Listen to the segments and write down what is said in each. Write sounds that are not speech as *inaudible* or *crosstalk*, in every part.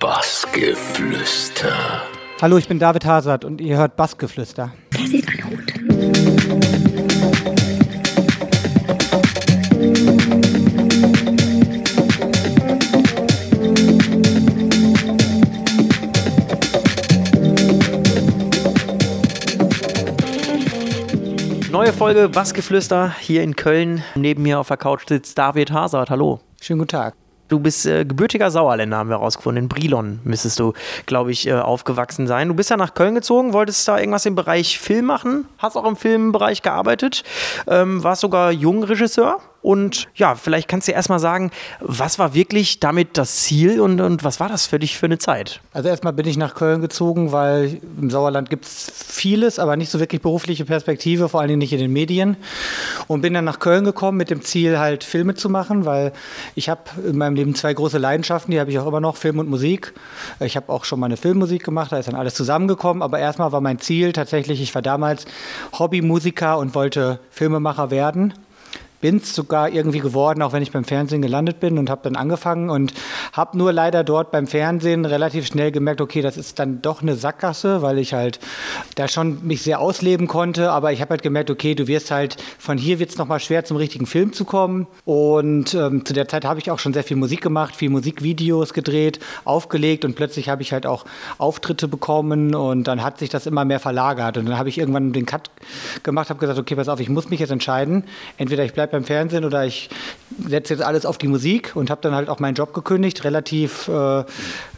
Bassgeflüster. Hallo, ich bin David Hazard und ihr hört Bassgeflüster. Wer sieht einen Hut? Neue Folge Bassgeflüster hier in Köln. Neben mir auf der Couch sitzt David Hazard. Hallo. Schönen guten Tag. Du bist äh, gebürtiger Sauerländer, haben wir herausgefunden. In Brilon müsstest du, glaube ich, äh, aufgewachsen sein. Du bist ja nach Köln gezogen, wolltest da irgendwas im Bereich Film machen, hast auch im Filmbereich gearbeitet, ähm, warst sogar Jungregisseur. Und ja, vielleicht kannst du erstmal sagen, was war wirklich damit das Ziel und, und was war das für dich für eine Zeit? Also erstmal bin ich nach Köln gezogen, weil im Sauerland gibt es vieles, aber nicht so wirklich berufliche Perspektive, vor allen Dingen nicht in den Medien. Und bin dann nach Köln gekommen mit dem Ziel, halt Filme zu machen, weil ich habe in meinem Leben zwei große Leidenschaften, die habe ich auch immer noch, Film und Musik. Ich habe auch schon meine Filmmusik gemacht, da ist dann alles zusammengekommen, aber erstmal war mein Ziel tatsächlich, ich war damals Hobbymusiker und wollte Filmemacher werden bin es sogar irgendwie geworden, auch wenn ich beim Fernsehen gelandet bin und habe dann angefangen und habe nur leider dort beim Fernsehen relativ schnell gemerkt, okay, das ist dann doch eine Sackgasse, weil ich halt da schon mich sehr ausleben konnte, aber ich habe halt gemerkt, okay, du wirst halt, von hier wird es nochmal schwer zum richtigen Film zu kommen. Und ähm, zu der Zeit habe ich auch schon sehr viel Musik gemacht, viel Musikvideos gedreht, aufgelegt und plötzlich habe ich halt auch Auftritte bekommen und dann hat sich das immer mehr verlagert. Und dann habe ich irgendwann den Cut gemacht, habe gesagt, okay, pass auf, ich muss mich jetzt entscheiden, entweder ich bleibe beim Fernsehen oder ich setze jetzt alles auf die Musik und habe dann halt auch meinen Job gekündigt, relativ äh,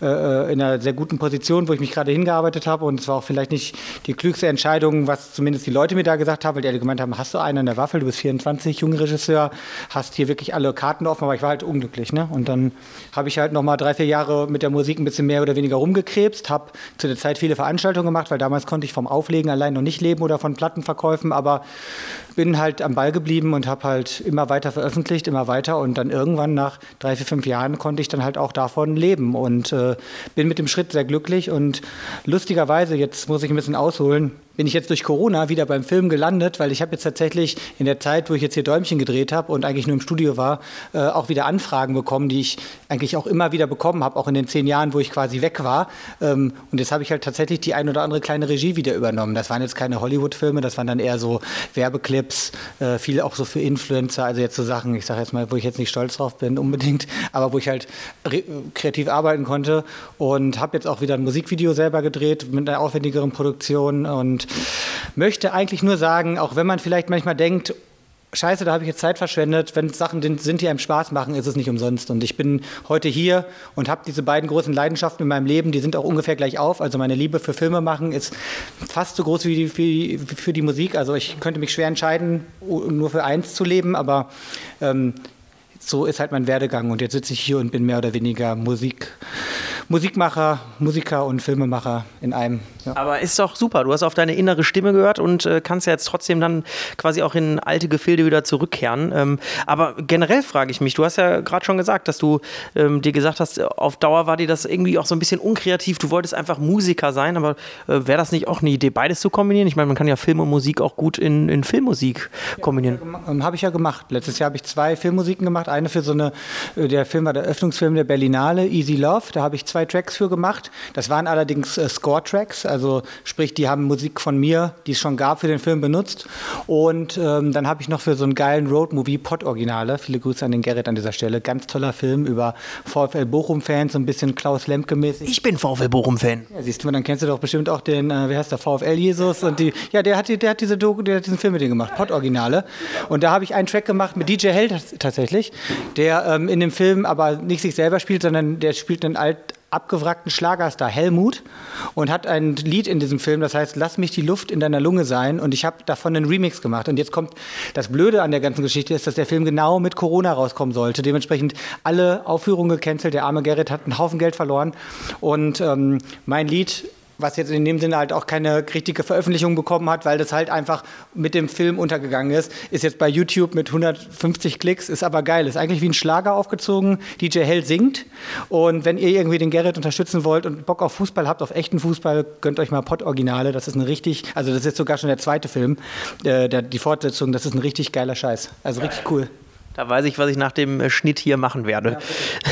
äh, in einer sehr guten Position, wo ich mich gerade hingearbeitet habe und es war auch vielleicht nicht die klügste Entscheidung, was zumindest die Leute mir da gesagt haben, weil die alle gemeint haben, hast du einen an der Waffel, du bist 24, junger Regisseur, hast hier wirklich alle Karten offen, aber ich war halt unglücklich. Ne? Und dann habe ich halt nochmal drei, vier Jahre mit der Musik ein bisschen mehr oder weniger rumgekrebst, habe zu der Zeit viele Veranstaltungen gemacht, weil damals konnte ich vom Auflegen allein noch nicht leben oder von Plattenverkäufen, aber bin halt am Ball geblieben und habe halt immer weiter veröffentlicht, immer weiter. Und dann irgendwann nach drei, vier, fünf Jahren konnte ich dann halt auch davon leben. Und äh, bin mit dem Schritt sehr glücklich. Und lustigerweise, jetzt muss ich ein bisschen ausholen, bin ich jetzt durch Corona wieder beim Film gelandet, weil ich habe jetzt tatsächlich in der Zeit, wo ich jetzt hier Däumchen gedreht habe und eigentlich nur im Studio war, äh, auch wieder Anfragen bekommen, die ich eigentlich auch immer wieder bekommen habe, auch in den zehn Jahren, wo ich quasi weg war. Ähm, und jetzt habe ich halt tatsächlich die ein oder andere kleine Regie wieder übernommen. Das waren jetzt keine Hollywood-Filme, das waren dann eher so Werbeclips, äh, viel auch so für Influencer, also jetzt so Sachen, ich sage jetzt mal, wo ich jetzt nicht stolz drauf bin unbedingt, aber wo ich halt kreativ arbeiten konnte und habe jetzt auch wieder ein Musikvideo selber gedreht mit einer aufwendigeren Produktion und möchte eigentlich nur sagen, auch wenn man vielleicht manchmal denkt, Scheiße, da habe ich jetzt Zeit verschwendet. Wenn Sachen sind, die einem Spaß machen, ist es nicht umsonst. Und ich bin heute hier und habe diese beiden großen Leidenschaften in meinem Leben, die sind auch ungefähr gleich auf. Also meine Liebe für Filme machen ist fast so groß wie die, wie, für die Musik. Also ich könnte mich schwer entscheiden, nur für eins zu leben, aber ähm, so ist halt mein Werdegang. Und jetzt sitze ich hier und bin mehr oder weniger Musik. Musikmacher, Musiker und Filmemacher in einem. Ja. Aber ist doch super. Du hast auf deine innere Stimme gehört und äh, kannst ja jetzt trotzdem dann quasi auch in alte Gefilde wieder zurückkehren. Ähm, aber generell frage ich mich, du hast ja gerade schon gesagt, dass du ähm, dir gesagt hast, auf Dauer war dir das irgendwie auch so ein bisschen unkreativ. Du wolltest einfach Musiker sein, aber äh, wäre das nicht auch eine Idee, beides zu kombinieren? Ich meine, man kann ja Film und Musik auch gut in, in Filmmusik kombinieren. Ja, habe ich ja gemacht. Letztes Jahr habe ich zwei Filmmusiken gemacht. Eine für so eine, äh, der Film war der Öffnungsfilm der Berlinale, Easy Love. Da habe ich zwei Tracks für gemacht. Das waren allerdings äh, Score-Tracks, also sprich, die haben Musik von mir, die es schon gab, für den Film benutzt. Und ähm, dann habe ich noch für so einen geilen Road-Movie Pod-Originale, viele Grüße an den Gerrit an dieser Stelle, ganz toller Film über VfL Bochum-Fans, so ein bisschen Klaus Lemke-mäßig. Ich bin VfL Bochum-Fan. Ja, siehst du, dann kennst du doch bestimmt auch den, äh, wie heißt der, VfL Jesus und die, ja, der hat, die, der hat diese Doku, der hat diesen Film mit denen gemacht, Pod-Originale. Und da habe ich einen Track gemacht mit DJ Held tatsächlich, der ähm, in dem Film aber nicht sich selber spielt, sondern der spielt einen alt, abgewrackten Schlagerstar Helmut und hat ein Lied in diesem Film, das heißt Lass mich die Luft in deiner Lunge sein und ich habe davon einen Remix gemacht. Und jetzt kommt das Blöde an der ganzen Geschichte ist, dass der Film genau mit Corona rauskommen sollte, dementsprechend alle Aufführungen gecancelt, der arme Gerrit hat einen Haufen Geld verloren. Und ähm, mein Lied was jetzt in dem Sinne halt auch keine richtige Veröffentlichung bekommen hat, weil das halt einfach mit dem Film untergegangen ist. Ist jetzt bei YouTube mit 150 Klicks, ist aber geil. Ist eigentlich wie ein Schlager aufgezogen. DJ Hell singt. Und wenn ihr irgendwie den Gerrit unterstützen wollt und Bock auf Fußball habt, auf echten Fußball, gönnt euch mal Pott-Originale. Das ist ein richtig, also das ist jetzt sogar schon der zweite Film, äh, der, die Fortsetzung, das ist ein richtig geiler Scheiß. Also richtig cool. Da weiß ich, was ich nach dem äh, Schnitt hier machen werde.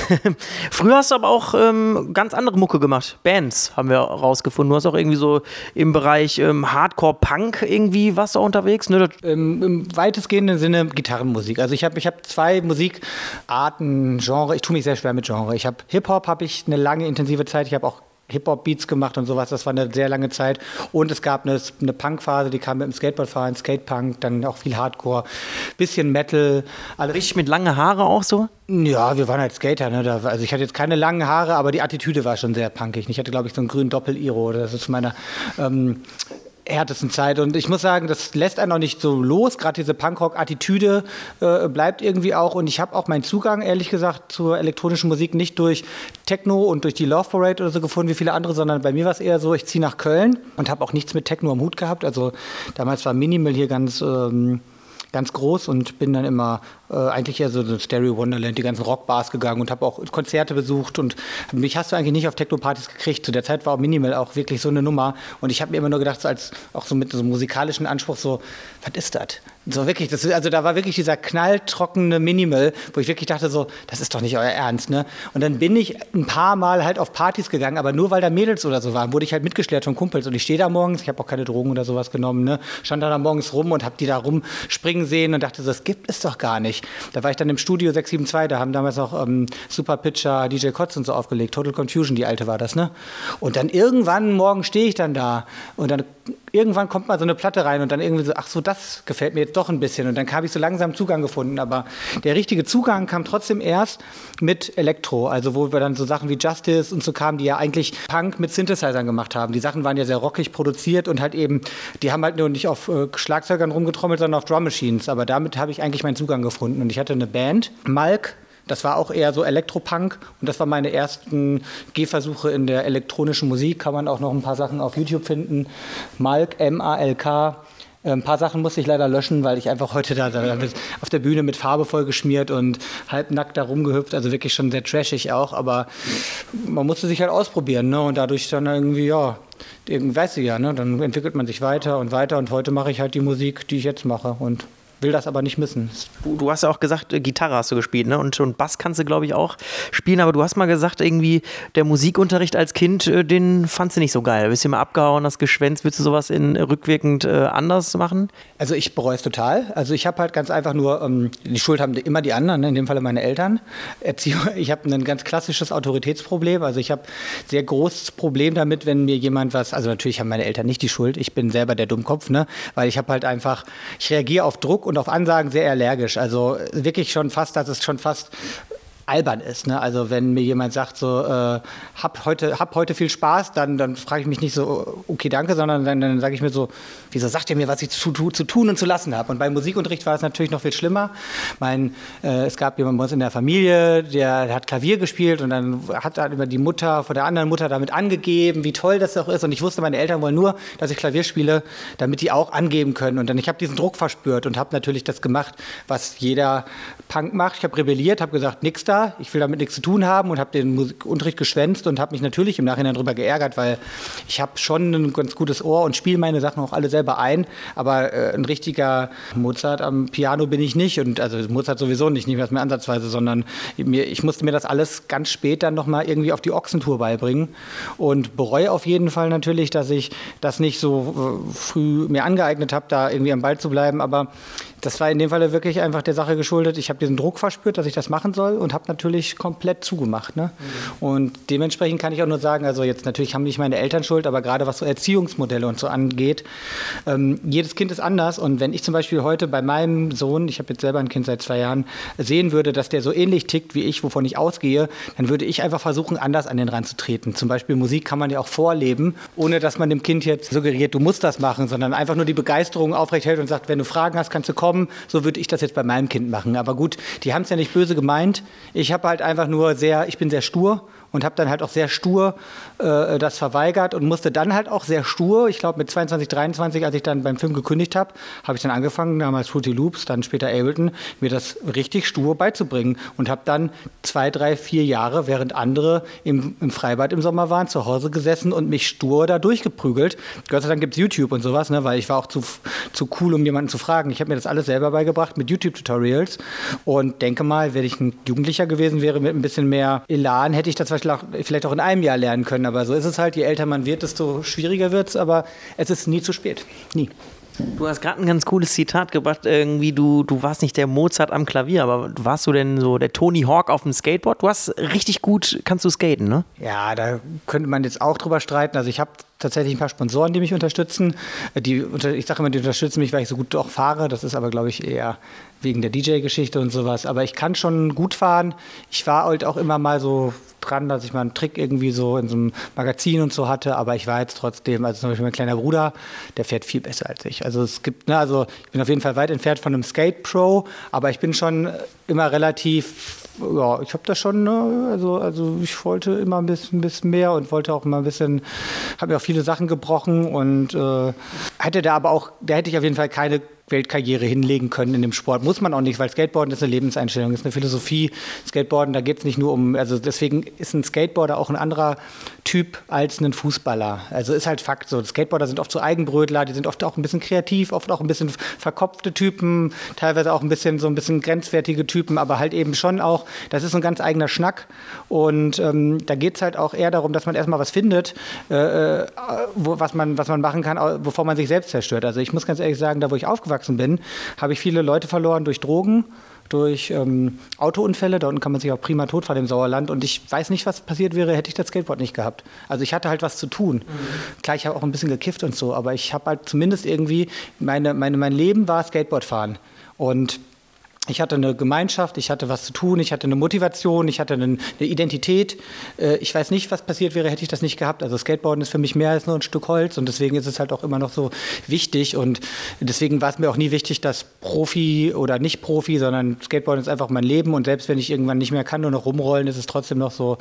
Ja, *laughs* Früher hast du aber auch ähm, ganz andere Mucke gemacht. Bands haben wir rausgefunden. Du hast auch irgendwie so im Bereich ähm, Hardcore-Punk irgendwie was da unterwegs. Ne? Im, Im weitestgehenden Sinne Gitarrenmusik. Also ich habe ich hab zwei Musikarten, Genre. Ich tue mich sehr schwer mit Genre. Ich habe Hip-Hop, habe ich eine lange intensive Zeit. Ich habe auch Hip-Hop-Beats gemacht und sowas. Das war eine sehr lange Zeit. Und es gab eine, eine Punk-Phase, die kam mit dem Skateboardfahren, Skatepunk, dann auch viel Hardcore, bisschen Metal. Alles. Richtig mit langen Haare auch so? Ja, wir waren halt Skater. Ne? Da, also ich hatte jetzt keine langen Haare, aber die Attitüde war schon sehr punkig. Ich hatte, glaube ich, so einen grünen Doppel-Iro. Das ist meiner ähm, härtesten Zeit. Und ich muss sagen, das lässt einen auch nicht so los. Gerade diese Punkrock-Attitüde äh, bleibt irgendwie auch. Und ich habe auch meinen Zugang, ehrlich gesagt, zur elektronischen Musik nicht durch Techno und durch die Love Parade oder so gefunden wie viele andere, sondern bei mir war es eher so, ich ziehe nach Köln und habe auch nichts mit Techno am Hut gehabt. Also damals war Minimal hier ganz... Ähm, ganz groß und bin dann immer äh, eigentlich eher so so Stereo Wonderland, die ganzen Rockbars gegangen und habe auch Konzerte besucht und mich hast du eigentlich nicht auf Techno-Partys gekriegt. Zu der Zeit war auch Minimal auch wirklich so eine Nummer und ich habe mir immer nur gedacht, so als auch so mit so einem musikalischen Anspruch so, was ist das? So wirklich, das, also da war wirklich dieser knalltrockene Minimal, wo ich wirklich dachte so, das ist doch nicht euer Ernst, ne? Und dann bin ich ein paar Mal halt auf Partys gegangen, aber nur weil da Mädels oder so waren, wurde ich halt mitgeschleppt von Kumpels und ich stehe da morgens, ich habe auch keine Drogen oder sowas genommen, ne? Stand da, da morgens rum und habe die da rumspringen sehen und dachte so, das gibt es doch gar nicht. Da war ich dann im Studio 672, da haben damals auch ähm, Super Pitcher, DJ Kotz und so aufgelegt, Total Confusion, die alte war das, ne? Und dann irgendwann morgen stehe ich dann da und dann irgendwann kommt mal so eine Platte rein und dann irgendwie so, ach so, das gefällt mir jetzt doch ein bisschen. Und dann habe ich so langsam Zugang gefunden. Aber der richtige Zugang kam trotzdem erst mit Elektro, also wo wir dann so Sachen wie Justice und so kamen, die ja eigentlich Punk mit Synthesizern gemacht haben. Die Sachen waren ja sehr rockig produziert und halt eben, die haben halt nur nicht auf äh, Schlagzeugern rumgetrommelt, sondern auf Drum Machines. Aber damit habe ich eigentlich meinen Zugang gefunden. Und ich hatte eine Band, Malk, das war auch eher so Elektropunk und das waren meine ersten Gehversuche in der elektronischen Musik. Kann man auch noch ein paar Sachen auf YouTube finden. Malk, M-A-L-K. Ein paar Sachen musste ich leider löschen, weil ich einfach heute da, da auf der Bühne mit Farbe vollgeschmiert und halbnackt da rumgehüpft, also wirklich schon sehr trashig auch, aber man musste sich halt ausprobieren ne? und dadurch dann irgendwie, ja, weißt du ja, ne? dann entwickelt man sich weiter und weiter und heute mache ich halt die Musik, die ich jetzt mache und will das aber nicht missen. Du, du hast ja auch gesagt, äh, Gitarre hast du gespielt, ne? Und, und Bass kannst du, glaube ich, auch spielen, aber du hast mal gesagt, irgendwie der Musikunterricht als Kind, äh, den fandst du nicht so geil. Du bist hier mal abgehauen, hast geschwänzt. Willst du sowas in rückwirkend äh, anders machen? Also ich bereue es total. Also ich habe halt ganz einfach nur, ähm, die Schuld haben immer die anderen, ne? in dem Falle meine Eltern. Erziehung, *laughs* ich habe ein ganz klassisches Autoritätsproblem. Also ich habe sehr großes Problem damit, wenn mir jemand was, also natürlich haben meine Eltern nicht die Schuld. Ich bin selber der Dummkopf, ne? Weil ich habe halt einfach, ich reagiere auf Druck und auf Ansagen sehr allergisch. Also wirklich schon fast, dass es schon fast albern ist. Ne? Also wenn mir jemand sagt, so, äh, hab, heute, hab heute viel Spaß, dann, dann frage ich mich nicht so, okay, danke, sondern dann, dann sage ich mir so, wieso sagt ihr mir, was ich zu, zu tun und zu lassen habe? Und beim Musikunterricht war es natürlich noch viel schlimmer. Mein, äh, es gab jemanden bei uns in der Familie, der, hat Klavier gespielt und dann hat er über die Mutter von der anderen Mutter damit angegeben, wie toll das doch ist. Und ich wusste, meine Eltern wollen nur, dass ich Klavier spiele, damit die auch angeben können. Und dann ich habe diesen Druck verspürt und habe natürlich das gemacht, was jeder Punk macht. Ich habe rebelliert, habe gesagt, nix da ich will damit nichts zu tun haben und habe den Musikunterricht geschwänzt und habe mich natürlich im Nachhinein darüber geärgert, weil ich habe schon ein ganz gutes Ohr und spiele meine Sachen auch alle selber ein, aber äh, ein richtiger Mozart am Piano bin ich nicht und also Mozart sowieso nicht, nicht mehr ansatzweise, sondern mir, ich musste mir das alles ganz spät dann nochmal irgendwie auf die Ochsentour beibringen und bereue auf jeden Fall natürlich, dass ich das nicht so äh, früh mir angeeignet habe, da irgendwie am Ball zu bleiben, aber das war in dem Falle wirklich einfach der Sache geschuldet. Ich habe diesen Druck verspürt, dass ich das machen soll und habe natürlich komplett zugemacht. Ne? Mhm. Und dementsprechend kann ich auch nur sagen, also jetzt natürlich haben nicht meine Eltern Schuld, aber gerade was so Erziehungsmodelle und so angeht, ähm, jedes Kind ist anders. Und wenn ich zum Beispiel heute bei meinem Sohn, ich habe jetzt selber ein Kind seit zwei Jahren, sehen würde, dass der so ähnlich tickt wie ich, wovon ich ausgehe, dann würde ich einfach versuchen, anders an den ranzutreten. Zum Beispiel Musik kann man ja auch vorleben, ohne dass man dem Kind jetzt suggeriert, du musst das machen, sondern einfach nur die Begeisterung aufrechthält und sagt, wenn du Fragen hast, kannst du kommen, so würde ich das jetzt bei meinem Kind machen. Aber gut, die haben es ja nicht böse gemeint. Ich habe halt einfach nur sehr, ich bin sehr stur und habe dann halt auch sehr stur äh, das verweigert und musste dann halt auch sehr stur, ich glaube mit 22, 23, als ich dann beim Film gekündigt habe, habe ich dann angefangen, damals Fruity Loops, dann später Ableton, mir das richtig stur beizubringen und habe dann zwei, drei, vier Jahre, während andere im, im Freibad im Sommer waren, zu Hause gesessen und mich stur da durchgeprügelt. Gott sei Dank gibt es YouTube und sowas, ne, weil ich war auch zu, zu cool, um jemanden zu fragen. Ich habe mir das alles selber beigebracht mit YouTube-Tutorials und denke mal, wenn ich ein Jugendlicher gewesen wäre mit ein bisschen mehr Elan, hätte ich das vielleicht auch, vielleicht auch in einem Jahr lernen können. Aber so ist es halt, je älter man wird, desto schwieriger wird es, aber es ist nie zu spät. Nie. Du hast gerade ein ganz cooles Zitat gebracht, irgendwie du, du warst nicht der Mozart am Klavier, aber warst du denn so der Tony Hawk auf dem Skateboard? Du hast richtig gut, kannst du skaten, ne? Ja, da könnte man jetzt auch drüber streiten. Also ich habe tatsächlich ein paar Sponsoren, die mich unterstützen. Die, ich sage immer, die unterstützen mich, weil ich so gut auch fahre. Das ist aber, glaube ich, eher wegen der DJ-Geschichte und sowas. Aber ich kann schon gut fahren. Ich war halt auch immer mal so dran, dass ich mal einen Trick irgendwie so in so einem Magazin und so hatte, aber ich war jetzt trotzdem, also zum Beispiel mein kleiner Bruder, der fährt viel besser als ich. Also es gibt, ne, also ich bin auf jeden Fall weit entfernt von einem Skate Pro, aber ich bin schon immer relativ ja, ich habe das schon, ne, also, also ich wollte immer ein bisschen, bisschen mehr und wollte auch immer ein bisschen, habe mir auch viele Sachen gebrochen und äh, hätte da aber auch, da hätte ich auf jeden Fall keine Weltkarriere hinlegen können in dem Sport. Muss man auch nicht, weil Skateboarden ist eine Lebenseinstellung, ist eine Philosophie. Skateboarden, da geht es nicht nur um, also deswegen ist ein Skateboarder auch ein anderer Typ als ein Fußballer. Also ist halt Fakt so. Skateboarder sind oft so Eigenbrötler, die sind oft auch ein bisschen kreativ, oft auch ein bisschen verkopfte Typen, teilweise auch ein bisschen so ein bisschen grenzwertige Typen, aber halt eben schon auch, das ist ein ganz eigener Schnack. Und ähm, da geht es halt auch eher darum, dass man erstmal was findet, äh, äh, wo, was, man, was man machen kann, bevor man sich selbst zerstört. Also ich muss ganz ehrlich sagen, da wo ich aufgewachsen aufgewachsen bin, habe ich viele Leute verloren durch Drogen, durch ähm, Autounfälle. Da unten kann man sich auch prima tot fahren im Sauerland. Und ich weiß nicht, was passiert wäre, hätte ich das Skateboard nicht gehabt. Also ich hatte halt was zu tun. Mhm. Klar, ich habe auch ein bisschen gekifft und so, aber ich habe halt zumindest irgendwie, meine, meine, mein Leben war Skateboardfahren. Und ich hatte eine Gemeinschaft, ich hatte was zu tun, ich hatte eine Motivation, ich hatte eine, Identität. Äh, ich weiß nicht, was passiert wäre, hätte ich das nicht gehabt. Also Skateboarden ist für mich mehr als nur ein Stück Holz und deswegen ist es halt auch immer noch so wichtig und deswegen war es mir auch nie wichtig, dass Profi oder nicht Profi, sondern Skateboarden ist einfach mein Leben und selbst wenn ich irgendwann nicht mehr kann, nur noch rumrollen, ist es trotzdem noch so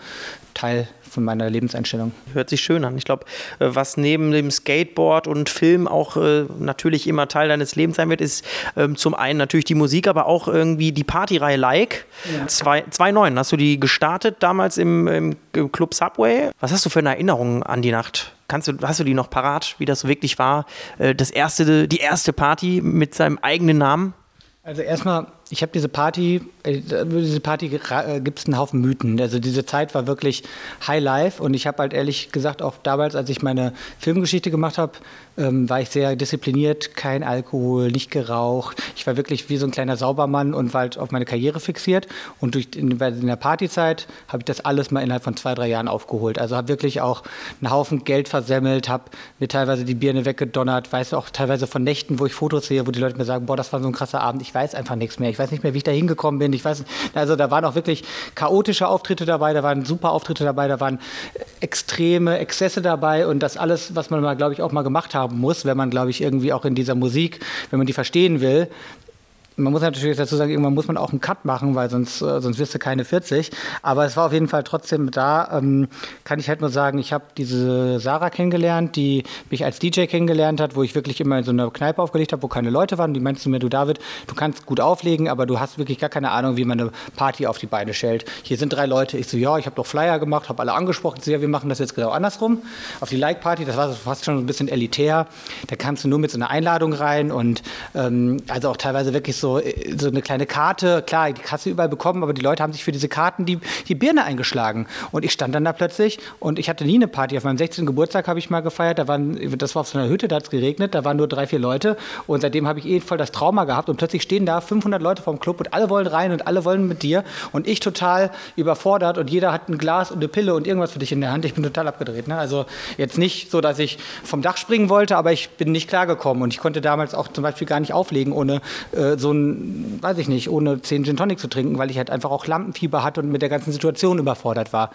Teil von meiner Lebenseinstellung. Hört sich schön an. Ich glaube, äh, was neben dem Skateboard und Film auch äh, natürlich immer Teil deines Lebens sein wird, ist ähm, zum einen natürlich die Musik, aber auch irgendwie die Partyreihe Like. Ja. 2009 hast du die gestartet damals im, im Club Subway. Was hast du für eine Erinnerung an die Nacht? Kannst du, hast du die noch parat, wie das wirklich war? Äh, das erste, die erste Party mit seinem eigenen Namen? Also erstmal ich habe diese Party, äh, diese Party äh, gibt es einen Haufen Mythen. Also diese Zeit war wirklich High Life und ich habe halt ehrlich gesagt auch damals, als ich meine Filmgeschichte gemacht habe, ähm, war ich sehr diszipliniert, kein Alkohol, nicht geraucht. Ich war wirklich wie so ein kleiner Saubermann und war halt auf meine Karriere fixiert. Und durch in, in der Partyzeit habe ich das alles mal innerhalb von zwei, drei Jahren aufgeholt. Also habe wirklich auch einen Haufen Geld versemmelt, habe mir teilweise die Birne weggedonnert, weiß auch teilweise von Nächten, wo ich Fotos sehe, wo die Leute mir sagen, boah, das war so ein krasser Abend, ich weiß einfach nichts mehr. Ich weiß nicht mehr, wie ich da hingekommen bin. Ich weiß, also da waren auch wirklich chaotische Auftritte dabei, da waren super Auftritte dabei, da waren extreme Exzesse dabei und das alles, was man mal, glaube ich, auch mal gemacht haben muss, wenn man, glaube ich, irgendwie auch in dieser Musik, wenn man die verstehen will, man muss natürlich dazu sagen, irgendwann muss man auch einen Cut machen, weil sonst, äh, sonst wirst du keine 40. Aber es war auf jeden Fall trotzdem da. Ähm, kann ich halt nur sagen, ich habe diese Sarah kennengelernt, die mich als DJ kennengelernt hat, wo ich wirklich immer in so einer Kneipe aufgelegt habe, wo keine Leute waren. Die meinten zu mir, du David, du kannst gut auflegen, aber du hast wirklich gar keine Ahnung, wie man eine Party auf die Beine stellt. Hier sind drei Leute. Ich so, ja, ich habe doch Flyer gemacht, habe alle angesprochen. So, ja, wir machen das jetzt genau andersrum. Auf die Like-Party, das war fast schon ein bisschen elitär. Da kannst du nur mit so einer Einladung rein und ähm, also auch teilweise wirklich so so, äh, so eine kleine Karte. Klar, die Kasse überall bekommen, aber die Leute haben sich für diese Karten die, die Birne eingeschlagen. Und ich stand dann da plötzlich und ich hatte nie eine Party. Auf meinem 16. Geburtstag habe ich mal gefeiert. Da waren, das war auf so einer Hütte, da hat es geregnet. Da waren nur drei, vier Leute. Und seitdem habe ich eh voll das Trauma gehabt. Und plötzlich stehen da 500 Leute vom Club und alle wollen rein und alle wollen mit dir. Und ich total überfordert und jeder hat ein Glas und eine Pille und irgendwas für dich in der Hand. Ich bin total abgedreht. Ne? Also jetzt nicht so, dass ich vom Dach springen wollte, aber ich bin nicht klargekommen. Und ich konnte damals auch zum Beispiel gar nicht auflegen, ohne äh, so ein, weiß ich nicht, ohne zehn Gin Tonic zu trinken, weil ich halt einfach auch Lampenfieber hatte und mit der ganzen Situation überfordert war.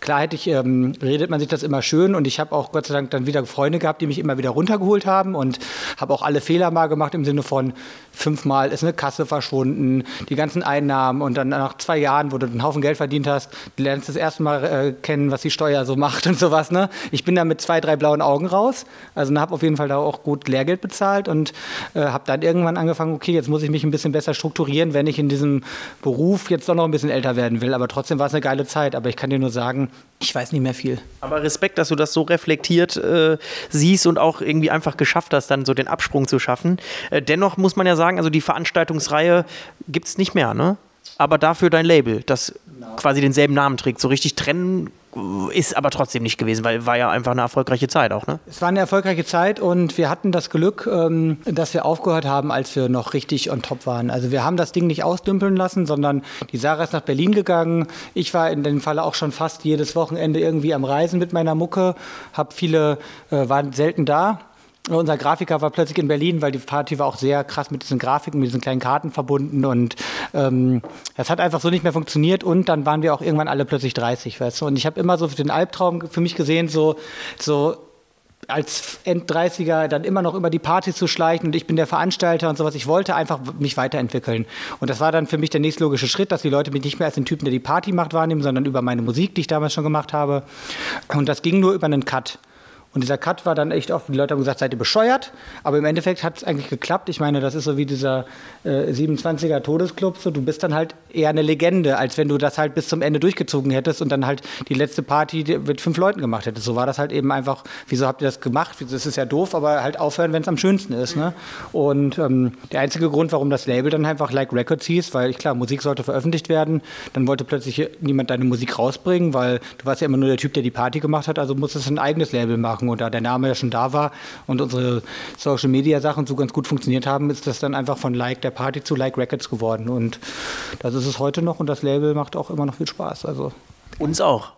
Klar hätte ich, ähm, redet man sich das immer schön und ich habe auch Gott sei Dank dann wieder Freunde gehabt, die mich immer wieder runtergeholt haben und habe auch alle Fehler mal gemacht im Sinne von fünfmal ist eine Kasse verschwunden, die ganzen Einnahmen und dann nach zwei Jahren, wo du einen Haufen Geld verdient hast, lernst du das erste Mal äh, kennen, was die Steuer so macht und sowas. Ne? Ich bin da mit zwei, drei blauen Augen raus, also habe auf jeden Fall da auch gut Lehrgeld bezahlt und äh, habe dann irgendwann angefangen, okay, jetzt muss ich mich ein bisschen besser strukturieren, wenn ich in diesem Beruf jetzt doch noch ein bisschen älter werden will. Aber trotzdem war es eine geile Zeit. Aber ich kann dir nur sagen, ich weiß nicht mehr viel. Aber Respekt, dass du das so reflektiert äh, siehst und auch irgendwie einfach geschafft hast, dann so den Absprung zu schaffen. Äh, dennoch muss man ja sagen, also die Veranstaltungsreihe gibt es nicht mehr, ne? Aber dafür dein Label, das genau. quasi denselben Namen trägt. So richtig trennen ist aber trotzdem nicht gewesen, weil war ja einfach eine erfolgreiche Zeit auch, ne? Es war eine erfolgreiche Zeit und wir hatten das Glück, ähm, dass wir aufgehört haben, als wir noch richtig on top waren. Also wir haben das Ding nicht ausdümpeln lassen, sondern die Sarah ist nach Berlin gegangen. Ich war in dem Falle auch schon fast jedes Wochenende irgendwie am Reisen mit meiner Mucke, habe viele, äh, waren selten da unser Grafiker war plötzlich in Berlin, weil die Party war auch sehr krass mit diesen Grafiken, mit diesen kleinen Karten verbunden und ähm, das hat einfach so nicht mehr funktioniert und dann waren wir auch irgendwann alle plötzlich 30, weißt du. Und ich habe immer so den Albtraum für mich gesehen, so, so als End-30er dann immer noch über die Partys zu schleichen und ich bin der Veranstalter und sowas. Ich wollte einfach mich weiterentwickeln. Und das war dann für mich der nächstlogische Schritt, dass die Leute mich nicht mehr als den Typen, der die Party macht, wahrnehmen, sondern über meine Musik, die ich damals schon gemacht habe. Und das ging nur über einen Cut. Und dieser Cut war dann echt oft, die Leute haben gesagt, seid ihr bescheuert? Aber im Endeffekt hat es eigentlich geklappt. Ich meine, das ist so wie dieser äh, 27er Todesclub. So, du bist dann halt eher eine Legende, als wenn du das halt bis zum Ende durchgezogen hättest und dann halt die letzte Party mit fünf Leuten gemacht hättest. So war das halt eben einfach, wieso habt ihr das gemacht? Das ist ja doof, aber halt aufhören, wenn es am schönsten ist. Ne? Und ähm, der einzige Grund, warum das Label dann einfach Like Records hieß, weil klar, Musik sollte veröffentlicht werden, dann wollte plötzlich niemand deine Musik rausbringen, weil du warst ja immer nur der Typ, der die Party gemacht hat, also musstest du ein eigenes Label machen machen und da der Name ja schon da war und unsere Social Media Sachen so ganz gut funktioniert haben, ist das dann einfach von Like der Party zu Like Records geworden und das ist es heute noch und das Label macht auch immer noch viel Spaß. Also uns auch.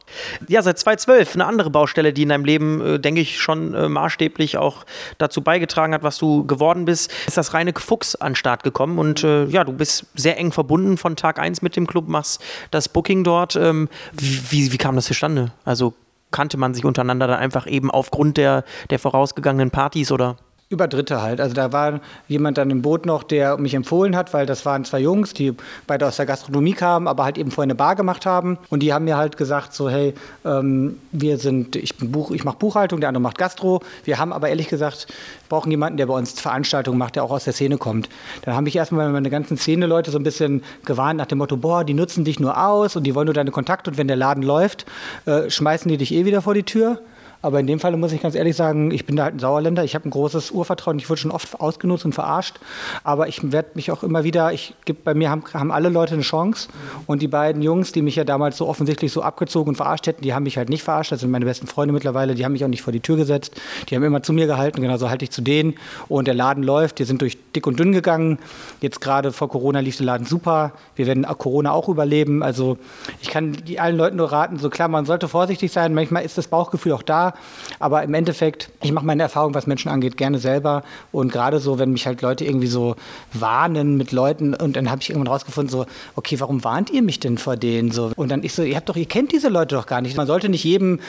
Ja, seit 2012 eine andere Baustelle, die in deinem Leben, äh, denke ich, schon äh, maßstäblich auch dazu beigetragen hat, was du geworden bist, ist das reine Fuchs an den Start gekommen. Und äh, ja, du bist sehr eng verbunden von Tag 1 mit dem Club, machst das Booking dort. Ähm, wie, wie kam das zustande? Also kannte man sich untereinander dann einfach eben aufgrund der, der vorausgegangenen Partys oder? Über Dritte halt. Also da war jemand dann im Boot noch, der mich empfohlen hat, weil das waren zwei Jungs, die beide aus der Gastronomie kamen, aber halt eben vorher eine Bar gemacht haben. Und die haben mir halt gesagt, so hey, ähm, wir sind, ich bin Buch, ich mache Buchhaltung, der andere macht Gastro. Wir haben aber ehrlich gesagt, brauchen jemanden, der bei uns Veranstaltungen macht, der auch aus der Szene kommt. Dann habe ich erstmal meine ganzen Szene-Leute so ein bisschen gewarnt nach dem Motto, boah, die nutzen dich nur aus und die wollen nur deine Kontakte und wenn der Laden läuft, äh, schmeißen die dich eh wieder vor die Tür. Aber in dem Fall muss ich ganz ehrlich sagen, ich bin da halt ein Sauerländer. Ich habe ein großes Urvertrauen. Ich wurde schon oft ausgenutzt und verarscht. Aber ich werde mich auch immer wieder, ich gebe bei mir haben, haben alle Leute eine Chance. Und die beiden Jungs, die mich ja damals so offensichtlich so abgezogen und verarscht hätten, die haben mich halt nicht verarscht. Das sind meine besten Freunde mittlerweile. Die haben mich auch nicht vor die Tür gesetzt. Die haben immer zu mir gehalten. Genauso halte ich zu denen. Und der Laden läuft. Wir sind durch dick und dünn gegangen. Jetzt gerade vor Corona lief der Laden super. Wir werden Corona auch überleben. Also ich kann allen Leuten nur raten, so klar, man sollte vorsichtig sein. Manchmal ist das Bauchgefühl auch da. Aber im Endeffekt, ich mache meine Erfahrung, was Menschen angeht, gerne selber. Und gerade so, wenn mich halt Leute irgendwie so warnen mit Leuten und dann habe ich irgendwann rausgefunden, so, okay, warum warnt ihr mich denn vor denen? So, und dann ich so, ihr habt doch, ihr kennt diese Leute doch gar nicht. Man sollte nicht jedem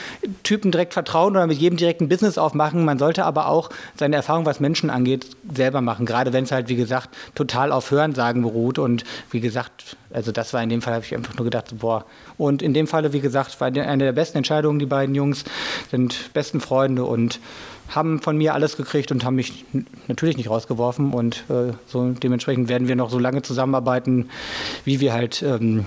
Typen direkt vertrauen oder mit jedem direkt ein Business aufmachen. Man sollte aber auch seine Erfahrung, was Menschen angeht, selber machen. Gerade wenn es halt, wie gesagt, total auf Hörensagen beruht. Und wie gesagt, also das war in dem Fall, habe ich einfach nur gedacht, boah. Und in dem Falle, wie gesagt, war eine der besten Entscheidungen, die beiden Jungs sind besten Freunde und haben von mir alles gekriegt und haben mich natürlich nicht rausgeworfen. Und äh, so dementsprechend werden wir noch so lange zusammenarbeiten, wie wir halt ähm,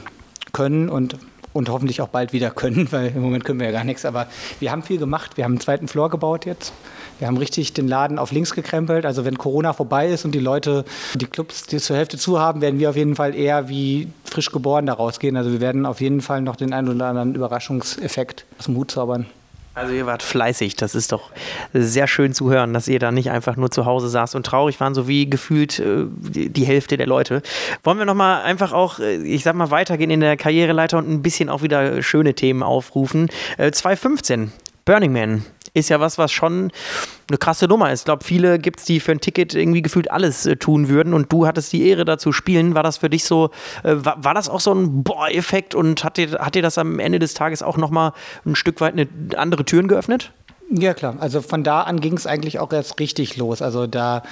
können und und hoffentlich auch bald wieder *laughs* können, weil im Moment können wir ja gar nichts. Aber wir haben viel gemacht. Wir haben einen zweiten Floor gebaut jetzt. Wir haben richtig den Laden auf links gekrempelt. Also wenn Corona vorbei ist und die Leute die Clubs die zur Hälfte zu haben, werden wir auf jeden Fall eher wie frisch geboren da rausgehen. Also wir werden auf jeden Fall noch den einen oder anderen Überraschungseffekt aus dem Hut zaubern. Also ihr wart fleißig, das ist doch sehr schön zu hören, dass ihr da nicht einfach nur zu Hause saßt und traurig waren, so wie gefühlt äh, die Hälfte der Leute. Wollen wir nochmal einfach auch, äh, ich sag mal, weitergehen in der Karriereleiter und ein bisschen auch wieder schöne Themen aufrufen. 2015, äh, Burning Man ist ja was, was schon eine krasse Nummer ist. Ich glaube, viele gibt es, die für ein Ticket irgendwie gefühlt alles äh, tun würden und du hattest die Ehre dazu spielen. War das für dich so, äh, war, war, das auch so ein Boah-Effekt und hat dir, hat dir das am Ende des Tages auch nochmal ein Stück weit eine andere Türen geöffnet? Ja, klar. Also von da an ging es eigentlich auch erst richtig los. Also da,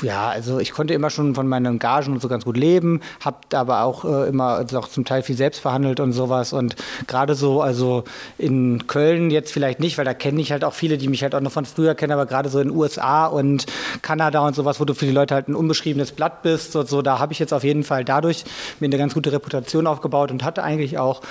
ja, also ich konnte immer schon von meinen Gagen und so ganz gut leben, habe aber auch äh, immer also auch zum Teil viel selbst verhandelt und sowas. Und gerade so, also in Köln jetzt vielleicht nicht, weil da kenne ich halt auch viele, die mich halt auch noch von früher kennen, aber gerade so in den USA und Kanada und sowas, wo du für die Leute halt ein unbeschriebenes Blatt bist und so, da habe ich jetzt auf jeden Fall dadurch mir eine ganz gute Reputation aufgebaut und hatte eigentlich auch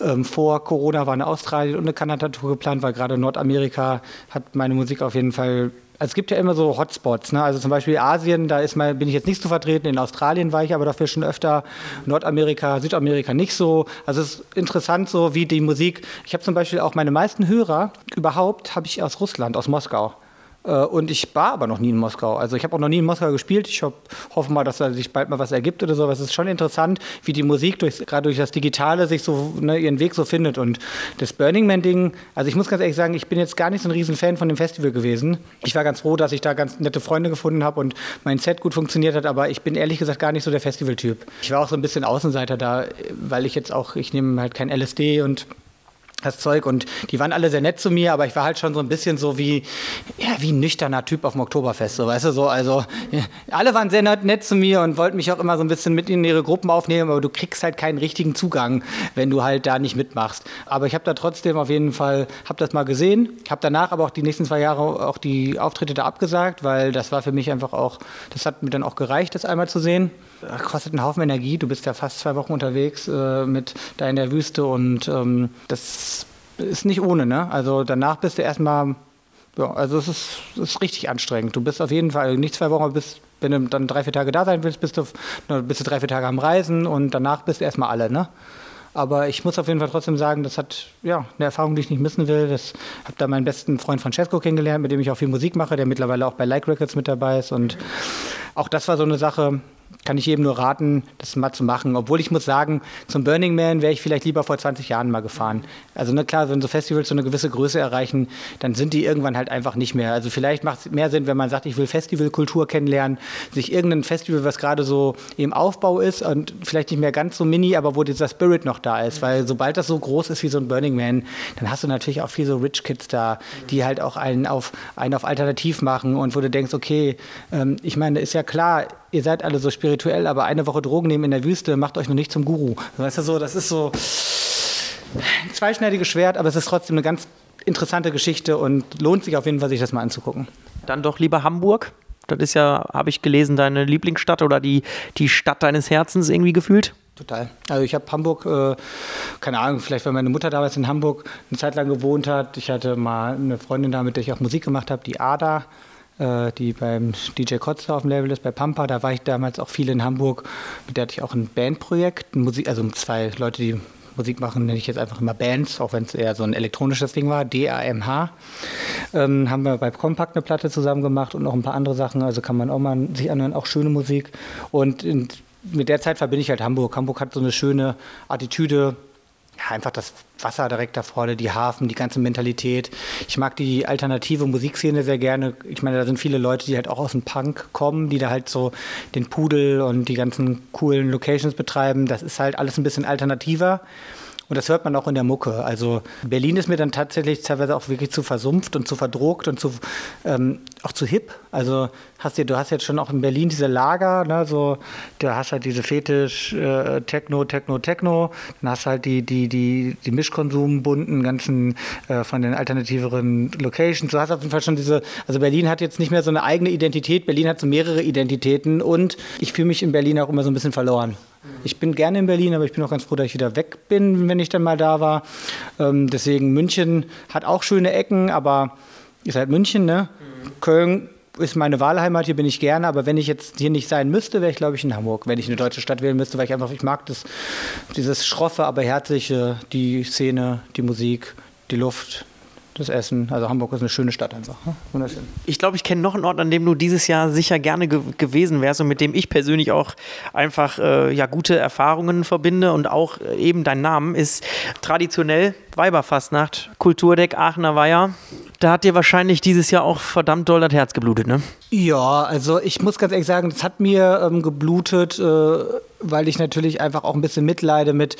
ähm, vor Corona war eine Australien- und eine Kanada-Tour geplant, weil gerade Nordamerika hat meine Musik auf jeden Fall also es gibt ja immer so Hotspots, ne? also zum Beispiel Asien, da ist mal, bin ich jetzt nicht so vertreten, in Australien war ich aber dafür schon öfter, Nordamerika, Südamerika nicht so. Also es ist interessant so, wie die Musik, ich habe zum Beispiel auch meine meisten Hörer überhaupt, habe ich aus Russland, aus Moskau. Äh, und ich war aber noch nie in Moskau. Also ich habe auch noch nie in Moskau gespielt. Ich hoffe mal, dass da sich bald mal was ergibt oder so. Aber es ist schon interessant, wie die Musik durch, gerade durch das Digitale sich so ne, ihren Weg so findet. Und das Burning Man-Ding, also ich muss ganz ehrlich sagen, ich bin jetzt gar nicht so ein Riesenfan von dem Festival gewesen. Ich war ganz froh, dass ich da ganz nette Freunde gefunden habe und mein Set gut funktioniert hat. Aber ich bin ehrlich gesagt gar nicht so der Festivaltyp. Ich war auch so ein bisschen Außenseiter da, weil ich jetzt auch, ich nehme halt kein LSD und das Zeug und die waren alle sehr nett zu mir, aber ich war halt schon so ein bisschen so wie, ja, wie ein nüchterner Typ auf dem Oktoberfest, so, weißt du, so, also, ja, alle waren sehr nett, nett, zu mir und wollten mich auch immer so ein bisschen mit in ihre Gruppen aufnehmen, aber du kriegst halt keinen richtigen Zugang, wenn du halt da nicht mitmachst. Aber ich habe da trotzdem auf jeden Fall, habe das mal gesehen, habe danach aber auch die nächsten zwei Jahre auch die Auftritte da abgesagt, weil das war für mich einfach auch, das hat mir dann auch gereicht, das einmal zu sehen. Kostet einen Haufen Energie, du bist ja fast zwei Wochen unterwegs äh, mit da in der Wüste und ähm, das ist nicht ohne, ne? Also danach bist du erstmal, ja, also es ist, ist richtig anstrengend. Du bist auf jeden Fall nicht zwei Wochen, bist, wenn du dann drei, vier Tage da sein willst, bist du, bist du drei, vier Tage am Reisen und danach bist du erstmal alle, ne? Aber ich muss auf jeden Fall trotzdem sagen, das hat ja eine Erfahrung, die ich nicht missen will. Ich habe da meinen besten Freund Francesco kennengelernt, mit dem ich auch viel Musik mache, der mittlerweile auch bei Like Records mit dabei ist. Und auch das war so eine Sache, kann ich jedem nur raten, das mal zu machen. Obwohl ich muss sagen, zum Burning Man wäre ich vielleicht lieber vor 20 Jahren mal gefahren. Also ne, klar, wenn so Festivals so eine gewisse Größe erreichen, dann sind die irgendwann halt einfach nicht mehr. Also vielleicht macht es mehr Sinn, wenn man sagt, ich will Festivalkultur kennenlernen, sich irgendein Festival, was gerade so im Aufbau ist und vielleicht nicht mehr ganz so mini, aber wo dieser Spirit noch da ist. Weil sobald das so groß ist wie so ein Burning Man, dann hast du natürlich auch viel so Rich Kids da, die halt auch einen auf, einen auf alternativ machen und wo du denkst, okay, ähm, ich meine, ist ja klar, ihr seid alle so spirituell, aber eine Woche Drogen nehmen in der Wüste macht euch noch nicht zum Guru. Weißt du so, das ist so ein zweischneidiges Schwert, aber es ist trotzdem eine ganz interessante Geschichte und lohnt sich auf jeden Fall, sich das mal anzugucken. Dann doch lieber Hamburg. Das ist ja, habe ich gelesen, deine Lieblingsstadt oder die, die Stadt deines Herzens irgendwie gefühlt. Total. Also ich habe Hamburg, äh, keine Ahnung, vielleicht weil meine Mutter damals in Hamburg eine Zeit lang gewohnt hat. Ich hatte mal eine Freundin da, mit der ich auch Musik gemacht habe, die Ada. Äh, die beim DJ Kotzer auf dem Label ist, bei Pampa. Da war ich damals auch viel in Hamburg. Mit der hatte ich auch ein Bandprojekt, Musik, also zwei Leute, die Musik machen, nenne ich jetzt einfach immer Bands, auch wenn es eher so ein elektronisches Ding war, DAMH. Ähm, haben wir bei Compact eine Platte zusammen gemacht und noch ein paar andere Sachen, also kann man auch mal sich anhören, auch schöne Musik. Und in, mit der Zeit verbinde ich halt Hamburg. Hamburg hat so eine schöne Attitüde, einfach das Wasser direkt da vorne, die Hafen, die ganze Mentalität. Ich mag die alternative Musikszene sehr gerne. Ich meine, da sind viele Leute, die halt auch aus dem Punk kommen, die da halt so den Pudel und die ganzen coolen Locations betreiben. Das ist halt alles ein bisschen alternativer. Und das hört man auch in der Mucke. Also Berlin ist mir dann tatsächlich teilweise auch wirklich zu versumpft und zu verdruckt und zu, ähm, auch zu hip. Also hast du, du hast jetzt schon auch in Berlin diese Lager, ne, so, du hast halt diese Fetisch, äh, Techno, Techno, Techno. Dann hast du halt die, die, die, die Mischkonsum bunten ganzen äh, von den alternativeren Locations. Du hast auf jeden Fall schon diese, also Berlin hat jetzt nicht mehr so eine eigene Identität. Berlin hat so mehrere Identitäten und ich fühle mich in Berlin auch immer so ein bisschen verloren. Ich bin gerne in Berlin, aber ich bin auch ganz froh, dass ich wieder weg bin, wenn ich dann mal da war. Ähm, deswegen München hat auch schöne Ecken, aber ist halt München, ne? Mhm. Köln ist meine Wahlheimat, hier bin ich gerne, aber wenn ich jetzt hier nicht sein müsste, wäre ich, glaube ich, in Hamburg, wenn ich eine deutsche Stadt wählen müsste, weil ich einfach, ich mag das, dieses schroffe, aber herzliche, die Szene, die Musik, die Luft, das Essen. Also Hamburg ist eine schöne Stadt einfach. Ne? Wunderschön. Ich glaube, ich kenne noch einen Ort, an dem du dieses Jahr sicher gerne ge gewesen wärst und mit dem ich persönlich auch einfach äh, ja, gute Erfahrungen verbinde und auch äh, eben dein Name ist traditionell Weiberfastnacht, Kulturdeck Aachener Weiher. da hat dir wahrscheinlich dieses Jahr auch verdammt doll das Herz geblutet, ne? Ja, also ich muss ganz ehrlich sagen, es hat mir ähm, geblutet, äh, weil ich natürlich einfach auch ein bisschen mitleide mit.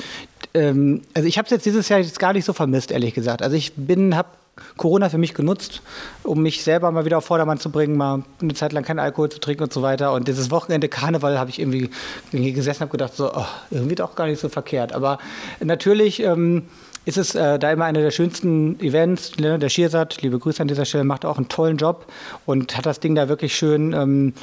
Ähm, also ich habe es jetzt dieses Jahr jetzt gar nicht so vermisst, ehrlich gesagt. Also ich bin, habe Corona für mich genutzt, um mich selber mal wieder auf Vordermann zu bringen, mal eine Zeit lang keinen Alkohol zu trinken und so weiter. Und dieses Wochenende Karneval habe ich irgendwie gesessen und gedacht, so, oh, irgendwie doch gar nicht so verkehrt. Aber natürlich ähm, ist es äh, da immer einer der schönsten Events. Ne? Der Schiersat, liebe Grüße an dieser Stelle, macht auch einen tollen Job und hat das Ding da wirklich schön ähm,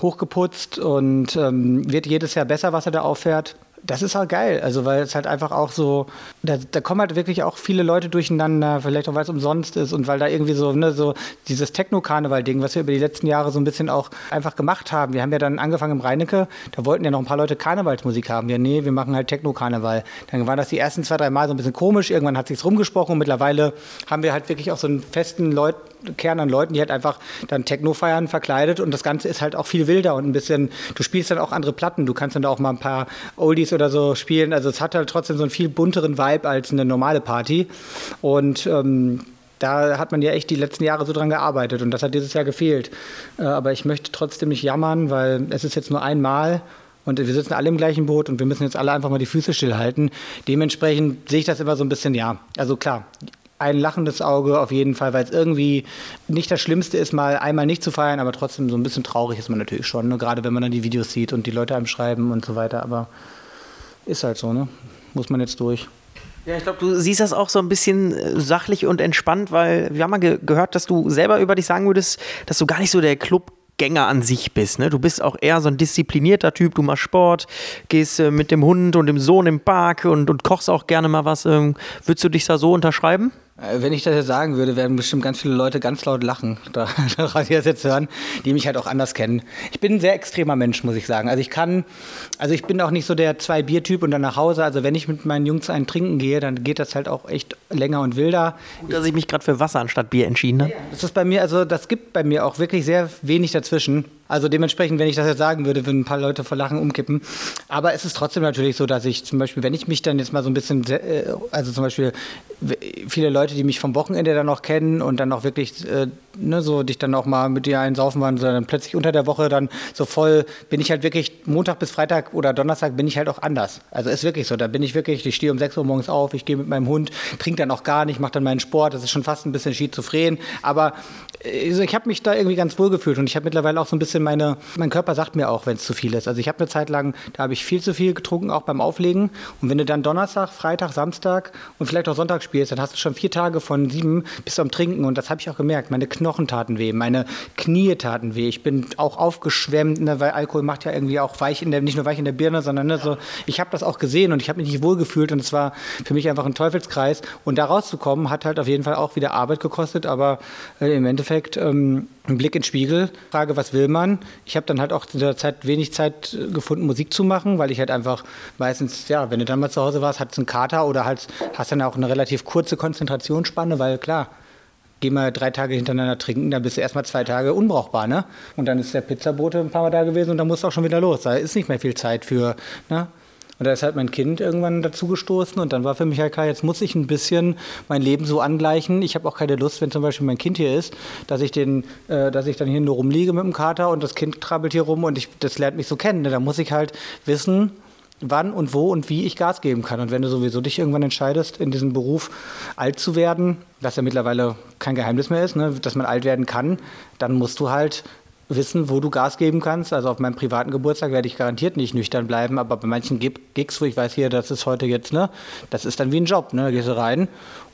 hochgeputzt und ähm, wird jedes Jahr besser, was er da auffährt das ist halt geil. Also, weil es halt einfach auch so, da, da, kommen halt wirklich auch viele Leute durcheinander, vielleicht auch weil es umsonst ist und weil da irgendwie so, ne, so dieses Techno-Karneval-Ding, was wir über die letzten Jahre so ein bisschen auch einfach gemacht haben. Wir haben ja dann angefangen im Reinecke, da wollten ja noch ein paar Leute Karnevalsmusik haben. Ja, nee, wir machen halt Techno-Karneval. Dann war das die ersten zwei, drei Mal so ein bisschen komisch. Irgendwann hat sich's rumgesprochen und mittlerweile haben wir halt wirklich auch so einen festen Leut Kern an Leuten, die halt einfach dann Techno feiern, verkleidet und das Ganze ist halt auch viel wilder und ein bisschen, du spielst dann auch andere Platten, du kannst dann da auch mal ein paar Oldies oder so spielen, also es hat halt trotzdem so einen viel bunteren Vibe als eine normale Party und ähm, da hat man ja echt die letzten Jahre so dran gearbeitet und das hat dieses Jahr gefehlt. Äh, aber ich möchte trotzdem nicht jammern, weil es ist jetzt nur einmal und wir sitzen alle im gleichen Boot und wir müssen jetzt alle einfach mal die Füße stillhalten. Dementsprechend sehe ich das immer so ein bisschen, ja, also klar, ein lachendes Auge auf jeden Fall, weil es irgendwie nicht das Schlimmste ist, mal einmal nicht zu feiern, aber trotzdem so ein bisschen traurig ist man natürlich schon, ne? gerade wenn man dann die Videos sieht und die Leute einem schreiben und so weiter. Aber ist halt so, ne? Muss man jetzt durch. Ja, ich glaube, du siehst das auch so ein bisschen äh, sachlich und entspannt, weil wir haben mal ge gehört, dass du selber über dich sagen würdest, dass du gar nicht so der Club Gänger an sich bist. Ne? Du bist auch eher so ein disziplinierter Typ. Du machst Sport, gehst äh, mit dem Hund und dem Sohn im Park und, und kochst auch gerne mal was. Ähm, würdest du dich da so unterschreiben? Äh, wenn ich das jetzt sagen würde, werden bestimmt ganz viele Leute ganz laut lachen, *laughs* daran die das jetzt hören, die mich halt auch anders kennen. Ich bin ein sehr extremer Mensch, muss ich sagen. Also ich kann, also ich bin auch nicht so der Zwei-Bier-Typ und dann nach Hause. Also wenn ich mit meinen Jungs einen trinken gehe, dann geht das halt auch echt länger und wilder. Gut, dass ich mich gerade für Wasser anstatt Bier entschieden habe. Das ist bei mir, also das gibt bei mir auch wirklich sehr wenig dazwischen. Also dementsprechend, wenn ich das jetzt sagen würde, würden ein paar Leute vor Lachen umkippen. Aber es ist trotzdem natürlich so, dass ich zum Beispiel, wenn ich mich dann jetzt mal so ein bisschen, äh, also zum Beispiel viele Leute, die mich vom Wochenende dann noch kennen und dann auch wirklich äh, ne, so dich dann auch mal mit dir einsaufen waren, sondern plötzlich unter der Woche dann so voll, bin ich halt wirklich Montag bis Freitag oder Donnerstag bin ich halt auch anders. Also ist wirklich so, da bin ich wirklich, ich stehe um 6 Uhr morgens auf, ich gehe mit meinem Hund, trinke dann auch gar nicht, mache dann meinen Sport, das ist schon fast ein bisschen schizophren, aber also ich habe mich da irgendwie ganz wohl gefühlt und ich habe mittlerweile auch so ein bisschen meine, mein Körper sagt mir auch, wenn es zu viel ist. Also ich habe eine Zeit lang, da habe ich viel zu viel getrunken, auch beim Auflegen. Und wenn du dann Donnerstag, Freitag, Samstag und vielleicht auch Sonntag spielst, dann hast du schon vier Tage von sieben bis am Trinken und das habe ich auch gemerkt. Meine Knochen taten weh, meine Knie taten weh. Ich bin auch aufgeschwemmt, ne, weil Alkohol macht ja irgendwie auch weich in der, nicht nur weich in der Birne, sondern ne, so. Ich habe das auch gesehen und ich habe mich nicht wohl gefühlt und es war für mich einfach ein Teufelskreis. Und da rauszukommen, hat halt auf jeden Fall auch wieder Arbeit gekostet, aber äh, im Endeffekt ähm, ein Blick in den Spiegel, Frage, was will man? Ich habe dann halt auch in der Zeit wenig Zeit äh, gefunden, Musik zu machen, weil ich halt einfach meistens, ja, wenn du dann mal zu Hause warst, hattest einen Kater oder halt hast dann auch eine relativ kurze Konzentrationsspanne, weil klar, geh mal drei Tage hintereinander trinken, dann bist du erstmal zwei Tage unbrauchbar, ne? Und dann ist der Pizzabote ein paar Mal da gewesen und dann musst du auch schon wieder los. Da ist nicht mehr viel Zeit für, ne? Und da ist halt mein Kind irgendwann dazugestoßen und dann war für mich halt klar, jetzt muss ich ein bisschen mein Leben so angleichen. Ich habe auch keine Lust, wenn zum Beispiel mein Kind hier ist, dass ich, den, äh, dass ich dann hier nur rumliege mit dem Kater und das Kind krabbelt hier rum und ich, das lernt mich so kennen. Ne? Da muss ich halt wissen, wann und wo und wie ich Gas geben kann. Und wenn du sowieso dich irgendwann entscheidest, in diesem Beruf alt zu werden, was ja mittlerweile kein Geheimnis mehr ist, ne, dass man alt werden kann, dann musst du halt wissen, wo du Gas geben kannst. Also auf meinem privaten Geburtstag werde ich garantiert nicht nüchtern bleiben, aber bei manchen Gigs, wo ich weiß, hier, das ist heute jetzt, ne, das ist dann wie ein Job, ne, da gehst du rein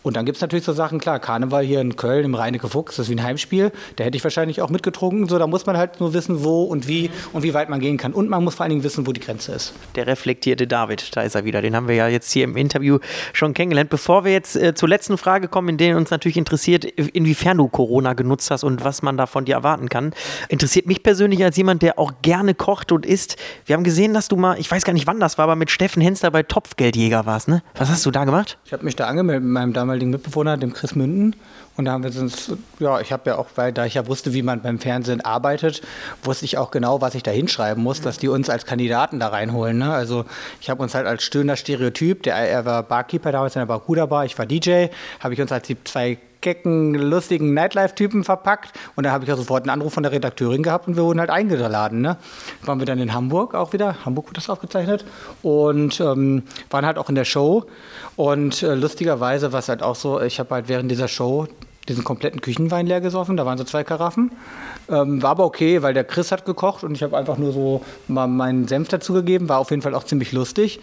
und dann gibt es natürlich so Sachen, klar, Karneval hier in Köln im Rheinecke Fuchs, das ist wie ein Heimspiel. Da hätte ich wahrscheinlich auch mitgetrunken. So, da muss man halt nur wissen, wo und wie und wie weit man gehen kann. Und man muss vor allen Dingen wissen, wo die Grenze ist. Der reflektierte David, da ist er wieder. Den haben wir ja jetzt hier im Interview schon kennengelernt. Bevor wir jetzt äh, zur letzten Frage kommen, in der uns natürlich interessiert, inwiefern du Corona genutzt hast und was man da von dir erwarten kann, interessiert mich persönlich als jemand, der auch gerne kocht und isst. Wir haben gesehen, dass du mal, ich weiß gar nicht wann das war, aber mit Steffen Hensler bei Topfgeldjäger warst, ne? Was hast du da gemacht? Ich habe mich da angemeldet mit meinem damaligen damaligen Mitbewohner, dem Chris Münden. Und da haben wir uns, ja, ich habe ja auch, weil da ich ja wusste, wie man beim Fernsehen arbeitet, wusste ich auch genau, was ich da hinschreiben muss, dass die uns als Kandidaten da reinholen. Ne? Also ich habe uns halt als stöhner Stereotyp, der, er war Barkeeper damals in der Barcuda Bar, ich war DJ, habe ich uns als die zwei kecken, lustigen Nightlife-Typen verpackt. Und da habe ich ja sofort einen Anruf von der Redakteurin gehabt und wir wurden halt eingeladen. Ne? Waren wir dann in Hamburg auch wieder, Hamburg wird das aufgezeichnet, und ähm, waren halt auch in der Show. Und äh, lustigerweise war es halt auch so, ich habe halt während dieser Show diesen kompletten Küchenwein leer gesoffen. Da waren so zwei Karaffen. Ähm, war aber okay, weil der Chris hat gekocht und ich habe einfach nur so mal meinen Senf dazugegeben. War auf jeden Fall auch ziemlich lustig.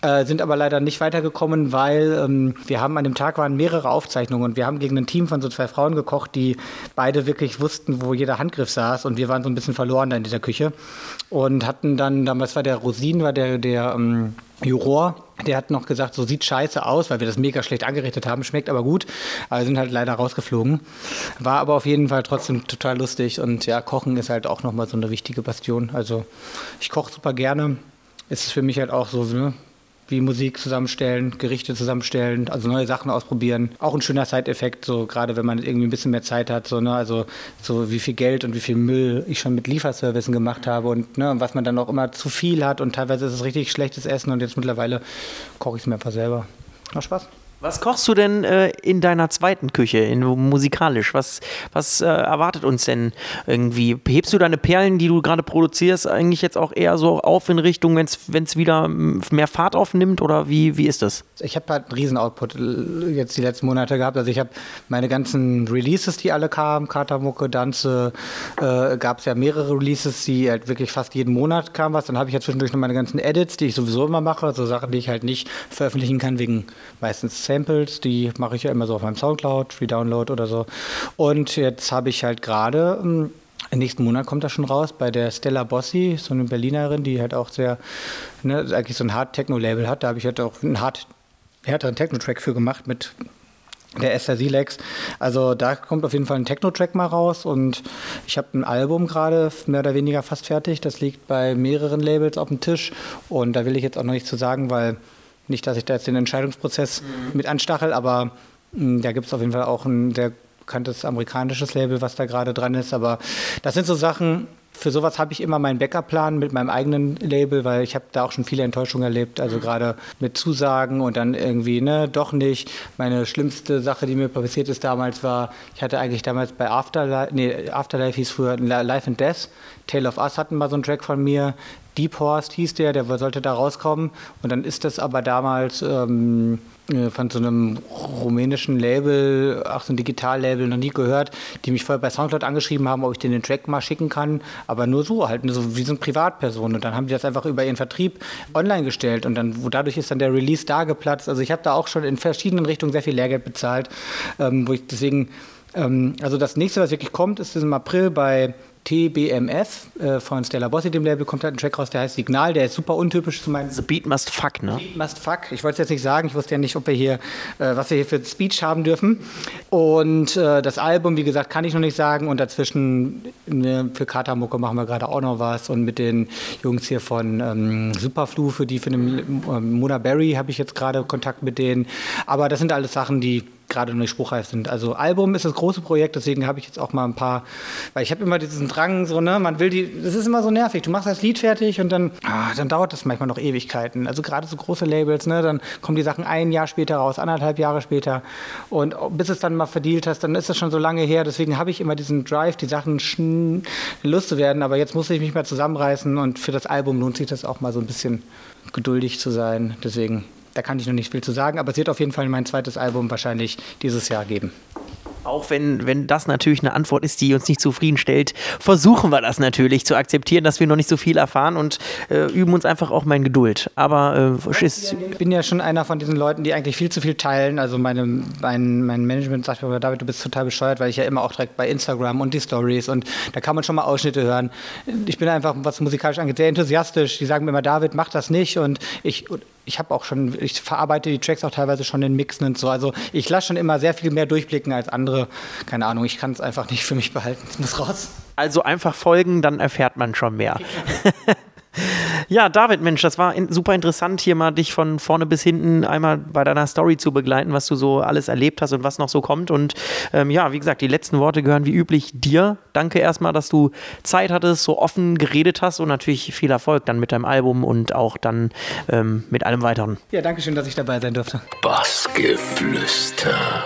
Äh, sind aber leider nicht weitergekommen, weil ähm, wir haben an dem Tag waren mehrere Aufzeichnungen und wir haben gegen ein Team von so zwei Frauen gekocht, die beide wirklich wussten, wo jeder Handgriff saß und wir waren so ein bisschen verloren da in dieser Küche und hatten dann, damals war der Rosin, war der, der ähm, Juror, der hat noch gesagt, so sieht scheiße aus, weil wir das mega schlecht angerichtet haben, schmeckt aber gut, aber sind halt leider rausgeflogen. War aber auf jeden Fall trotzdem total lustig und ja, Kochen ist halt auch nochmal so eine wichtige Bastion. Also ich koche super gerne. Ist für mich halt auch so, ne? Wie Musik zusammenstellen, Gerichte zusammenstellen, also neue Sachen ausprobieren. Auch ein schöner Side-Effekt, so gerade wenn man irgendwie ein bisschen mehr Zeit hat, so, ne, also so wie viel Geld und wie viel Müll ich schon mit Lieferservicen gemacht habe und ne, was man dann auch immer zu viel hat und teilweise ist es richtig schlechtes Essen und jetzt mittlerweile koche ich es mir einfach selber. Macht Spaß. Was kochst du denn äh, in deiner zweiten Küche, in, musikalisch? Was, was äh, erwartet uns denn irgendwie? Hebst du deine Perlen, die du gerade produzierst, eigentlich jetzt auch eher so auf in Richtung, wenn es wieder mehr Fahrt aufnimmt oder wie, wie ist das? Ich habe halt einen riesen Output äh, jetzt die letzten Monate gehabt. Also ich habe meine ganzen Releases, die alle kamen, Katamucke, Danze, äh, gab es ja mehrere Releases, die halt wirklich fast jeden Monat kamen was. Dann habe ich ja zwischendurch noch meine ganzen Edits, die ich sowieso immer mache, also Sachen, die ich halt nicht veröffentlichen kann wegen meistens Samples, die mache ich ja immer so auf meinem Soundcloud, Redownload oder so. Und jetzt habe ich halt gerade ähm, im nächsten Monat kommt das schon raus bei der Stella Bossi, so eine Berlinerin, die halt auch sehr, ne, eigentlich so ein Hard-Techno-Label hat. Da habe ich halt auch einen hart, härteren Techno-Track für gemacht mit der Esther Silex. Also da kommt auf jeden Fall ein Techno-Track mal raus und ich habe ein Album gerade mehr oder weniger fast fertig. Das liegt bei mehreren Labels auf dem Tisch und da will ich jetzt auch noch nichts zu sagen, weil nicht, dass ich da jetzt den Entscheidungsprozess mhm. mit anstachel, aber mh, hm, da gibt es auf jeden Fall auch ein sehr bekanntes amerikanisches Label, was da gerade dran ist. Aber das sind so Sachen, für sowas habe ich immer meinen Backup-Plan mit meinem eigenen Label, weil ich habe da auch schon viele Enttäuschungen erlebt. Also mhm. gerade mit Zusagen und dann irgendwie, ne, doch nicht. Meine schlimmste Sache, die mir passiert ist damals, war, ich hatte eigentlich damals bei Afterlife, nee, Afterlife hieß früher Life and Death. Tale of Us hatten mal so einen Track von mir. Deep Horst hieß der, der sollte da rauskommen. Und dann ist das aber damals ähm, äh, von so einem rumänischen Label, auch so ein Digitallabel, noch nie gehört, die mich vorher bei Soundcloud angeschrieben haben, ob ich den, den Track mal schicken kann. Aber nur so, halt so wie so eine Privatperson. Und dann haben die das einfach über ihren Vertrieb online gestellt. Und dann, wo dadurch ist dann der Release da geplatzt. Also ich habe da auch schon in verschiedenen Richtungen sehr viel Lehrgeld bezahlt, ähm, wo ich deswegen ähm, also das nächste, was wirklich kommt, ist im April bei TBMF äh, von Stella Bossi, dem Label, kommt halt ein Track raus, der heißt Signal, der ist super untypisch zu meinem. The Beat Must Fuck, ne? Beat Must Fuck. Ich wollte es jetzt nicht sagen, ich wusste ja nicht, ob wir hier, äh, was wir hier für Speech haben dürfen. Und äh, das Album, wie gesagt, kann ich noch nicht sagen. Und dazwischen ne, für Katamucke machen wir gerade auch noch was. Und mit den Jungs hier von ähm, Superflu, für die für den ähm, Mona Berry habe ich jetzt gerade Kontakt mit denen. Aber das sind alles Sachen, die gerade noch nicht spruchreif sind. Also Album ist das große Projekt, deswegen habe ich jetzt auch mal ein paar, weil ich habe immer diesen Drang, so, ne, man will die, das ist immer so nervig. Du machst das Lied fertig und dann, ah, dann dauert das manchmal noch Ewigkeiten. Also gerade so große Labels, ne, dann kommen die Sachen ein Jahr später raus, anderthalb Jahre später. Und bis es dann mal verdient hast, dann ist das schon so lange her. Deswegen habe ich immer diesen Drive, die Sachen Lust zu werden. Aber jetzt muss ich mich mal zusammenreißen und für das Album lohnt sich das auch mal so ein bisschen geduldig zu sein. Deswegen da kann ich noch nicht viel zu sagen, aber es wird auf jeden Fall mein zweites Album wahrscheinlich dieses Jahr geben. Auch wenn, wenn das natürlich eine Antwort ist, die uns nicht zufriedenstellt, versuchen wir das natürlich zu akzeptieren, dass wir noch nicht so viel erfahren und äh, üben uns einfach auch mein Geduld. Aber äh, ist ich bin ja schon einer von diesen Leuten, die eigentlich viel zu viel teilen. Also meine, mein, mein Management sagt mir, David, du bist total bescheuert, weil ich ja immer auch direkt bei Instagram und die Stories und da kann man schon mal Ausschnitte hören. Ich bin einfach, was musikalisch angeht, sehr enthusiastisch. Die sagen mir immer, David, mach das nicht und ich ich habe auch schon, ich verarbeite die Tracks auch teilweise schon in Mixen und so. Also ich lasse schon immer sehr viel mehr durchblicken als andere. Keine Ahnung, ich kann es einfach nicht für mich behalten. Es muss raus. Also einfach folgen, dann erfährt man schon mehr. *laughs* Ja, David, Mensch, das war in, super interessant, hier mal dich von vorne bis hinten einmal bei deiner Story zu begleiten, was du so alles erlebt hast und was noch so kommt. Und ähm, ja, wie gesagt, die letzten Worte gehören wie üblich dir. Danke erstmal, dass du Zeit hattest, so offen geredet hast und natürlich viel Erfolg dann mit deinem Album und auch dann ähm, mit allem weiteren. Ja, danke schön, dass ich dabei sein durfte. Bassgeflüster.